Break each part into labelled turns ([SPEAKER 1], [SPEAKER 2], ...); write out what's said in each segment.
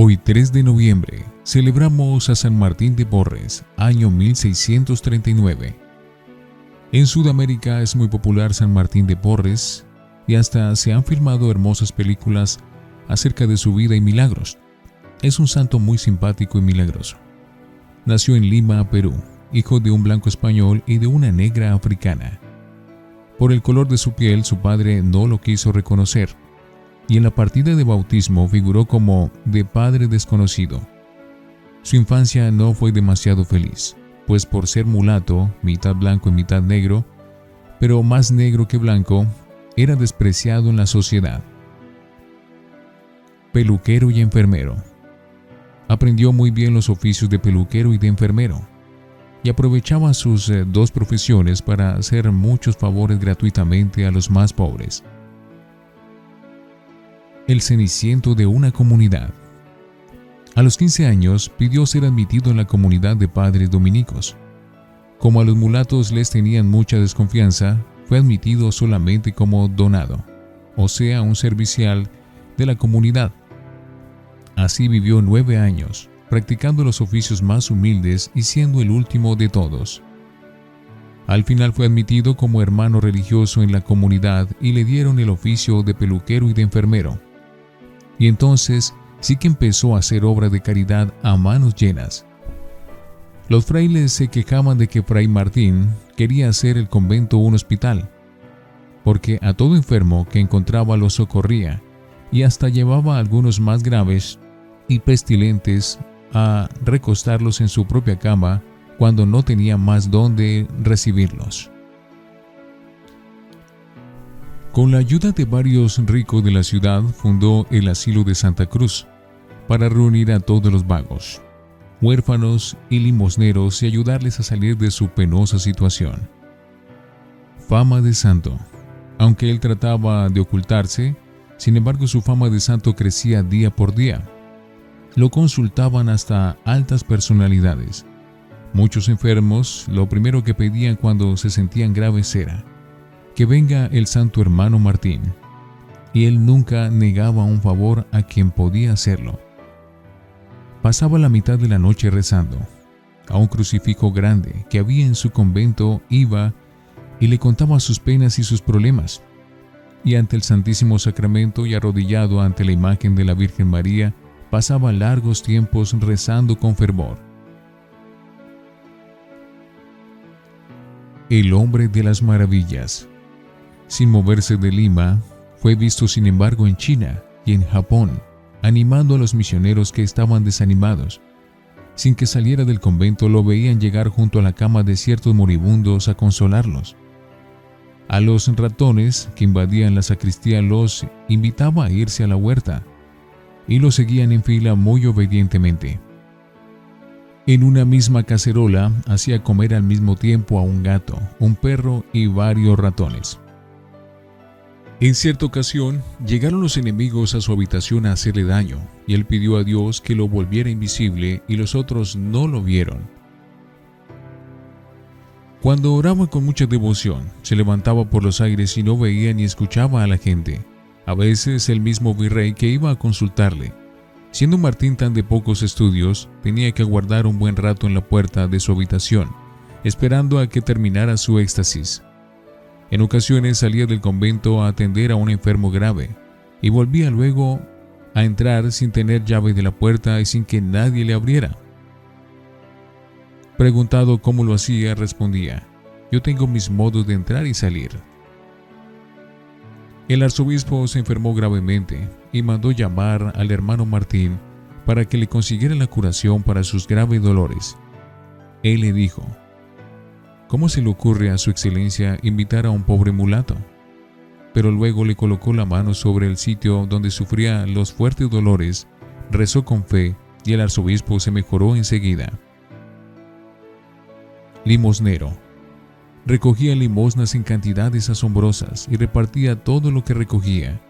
[SPEAKER 1] Hoy 3 de noviembre celebramos a San Martín de Porres, año 1639. En Sudamérica es muy popular San Martín de Porres y hasta se han filmado hermosas películas acerca de su vida y milagros. Es un santo muy simpático y milagroso. Nació en Lima, Perú, hijo de un blanco español y de una negra africana. Por el color de su piel su padre no lo quiso reconocer y en la partida de bautismo figuró como de padre desconocido. Su infancia no fue demasiado feliz, pues por ser mulato, mitad blanco y mitad negro, pero más negro que blanco, era despreciado en la sociedad. Peluquero y enfermero. Aprendió muy bien los oficios de peluquero y de enfermero, y aprovechaba sus eh, dos profesiones para hacer muchos favores gratuitamente a los más pobres el ceniciento de una comunidad. A los 15 años pidió ser admitido en la comunidad de padres dominicos. Como a los mulatos les tenían mucha desconfianza, fue admitido solamente como donado, o sea, un servicial de la comunidad. Así vivió nueve años, practicando los oficios más humildes y siendo el último de todos. Al final fue admitido como hermano religioso en la comunidad y le dieron el oficio de peluquero y de enfermero. Y entonces sí que empezó a hacer obra de caridad a manos llenas. Los frailes se quejaban de que Fray Martín quería hacer el convento un hospital, porque a todo enfermo que encontraba lo socorría y hasta llevaba a algunos más graves y pestilentes a recostarlos en su propia cama cuando no tenía más dónde recibirlos. Con la ayuda de varios ricos de la ciudad fundó el asilo de Santa Cruz para reunir a todos los vagos, huérfanos y limosneros y ayudarles a salir de su penosa situación. Fama de santo. Aunque él trataba de ocultarse, sin embargo su fama de santo crecía día por día. Lo consultaban hasta altas personalidades. Muchos enfermos lo primero que pedían cuando se sentían graves era, que venga el santo hermano Martín, y él nunca negaba un favor a quien podía hacerlo. Pasaba la mitad de la noche rezando. A un crucifijo grande que había en su convento iba y le contaba sus penas y sus problemas. Y ante el Santísimo Sacramento y arrodillado ante la imagen de la Virgen María, pasaba largos tiempos rezando con fervor. El hombre de las maravillas sin moverse de Lima, fue visto sin embargo en China y en Japón, animando a los misioneros que estaban desanimados. Sin que saliera del convento lo veían llegar junto a la cama de ciertos moribundos a consolarlos. A los ratones que invadían la sacristía los invitaba a irse a la huerta y los seguían en fila muy obedientemente. En una misma cacerola hacía comer al mismo tiempo a un gato, un perro y varios ratones. En cierta ocasión, llegaron los enemigos a su habitación a hacerle daño, y él pidió a Dios que lo volviera invisible y los otros no lo vieron. Cuando oraba con mucha devoción, se levantaba por los aires y no veía ni escuchaba a la gente. A veces el mismo virrey que iba a consultarle. Siendo Martín tan de pocos estudios, tenía que aguardar un buen rato en la puerta de su habitación, esperando a que terminara su éxtasis. En ocasiones salía del convento a atender a un enfermo grave y volvía luego a entrar sin tener llave de la puerta y sin que nadie le abriera. Preguntado cómo lo hacía, respondía, yo tengo mis modos de entrar y salir. El arzobispo se enfermó gravemente y mandó llamar al hermano Martín para que le consiguiera la curación para sus graves dolores. Él le dijo, ¿Cómo se le ocurre a su excelencia invitar a un pobre mulato? Pero luego le colocó la mano sobre el sitio donde sufría los fuertes dolores, rezó con fe y el arzobispo se mejoró enseguida. Limosnero. Recogía limosnas en cantidades asombrosas y repartía todo lo que recogía.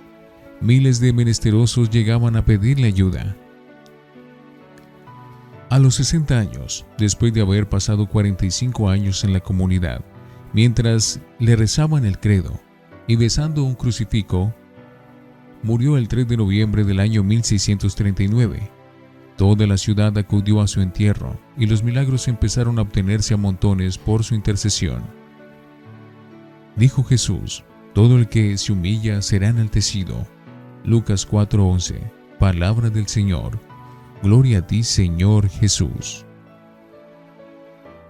[SPEAKER 1] Miles de menesterosos llegaban a pedirle ayuda. A los 60 años, después de haber pasado 45 años en la comunidad, mientras le rezaban el credo y besando un crucifijo, murió el 3 de noviembre del año 1639 Toda la ciudad acudió a su entierro y los milagros empezaron a obtenerse a montones por su intercesión. Dijo Jesús, todo el que se humilla será enaltecido. Lucas 4:11, palabra del Señor. Gloria a ti, Señor Jesús.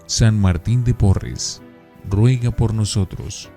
[SPEAKER 1] San Martín de Porres, ruega por nosotros.